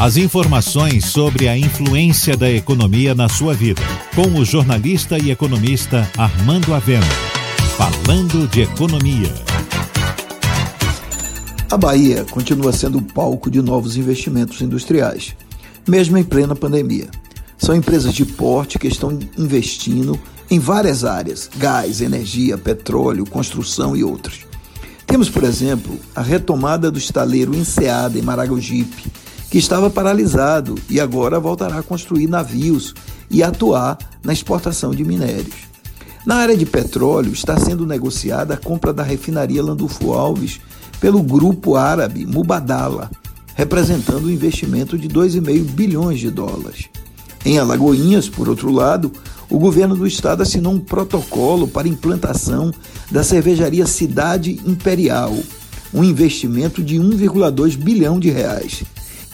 As informações sobre a influência da economia na sua vida, com o jornalista e economista Armando Avena. Falando de economia. A Bahia continua sendo o palco de novos investimentos industriais, mesmo em plena pandemia. São empresas de porte que estão investindo em várias áreas: gás, energia, petróleo, construção e outras. Temos, por exemplo, a retomada do estaleiro Enseada em Maragogipe, que estava paralisado e agora voltará a construir navios e atuar na exportação de minérios. Na área de petróleo, está sendo negociada a compra da refinaria Landulfo Alves pelo grupo árabe Mubadala, representando um investimento de 2,5 bilhões de dólares. Em Alagoinhas, por outro lado, o governo do estado assinou um protocolo para implantação da cervejaria Cidade Imperial, um investimento de 1,2 bilhão de reais.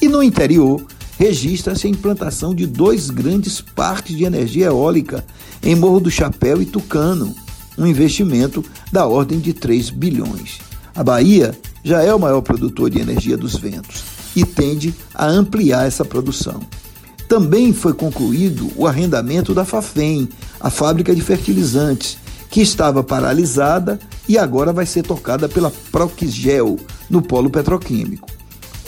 E no interior, registra-se a implantação de dois grandes parques de energia eólica em Morro do Chapéu e Tucano, um investimento da ordem de 3 bilhões. A Bahia já é o maior produtor de energia dos ventos e tende a ampliar essa produção. Também foi concluído o arrendamento da Fafem, a fábrica de fertilizantes, que estava paralisada e agora vai ser tocada pela Proxgel, no polo petroquímico.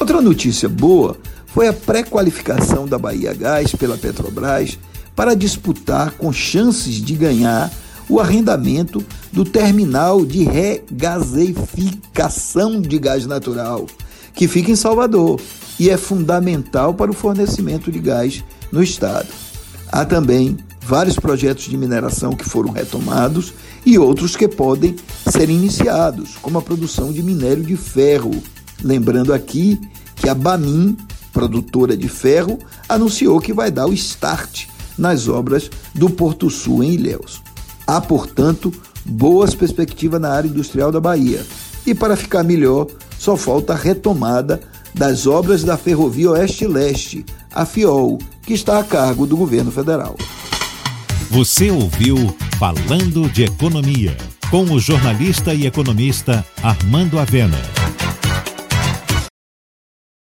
Outra notícia boa foi a pré-qualificação da Bahia Gás pela Petrobras para disputar com chances de ganhar o arrendamento do terminal de regasificação de gás natural, que fica em Salvador e é fundamental para o fornecimento de gás no estado. Há também vários projetos de mineração que foram retomados e outros que podem ser iniciados, como a produção de minério de ferro. Lembrando aqui que a Bamin, produtora de ferro, anunciou que vai dar o start nas obras do Porto Sul em Ilhéus. Há, portanto, boas perspectivas na área industrial da Bahia. E para ficar melhor, só falta a retomada das obras da Ferrovia Oeste-Leste, a FIOL, que está a cargo do governo federal. Você ouviu Falando de Economia, com o jornalista e economista Armando Avena.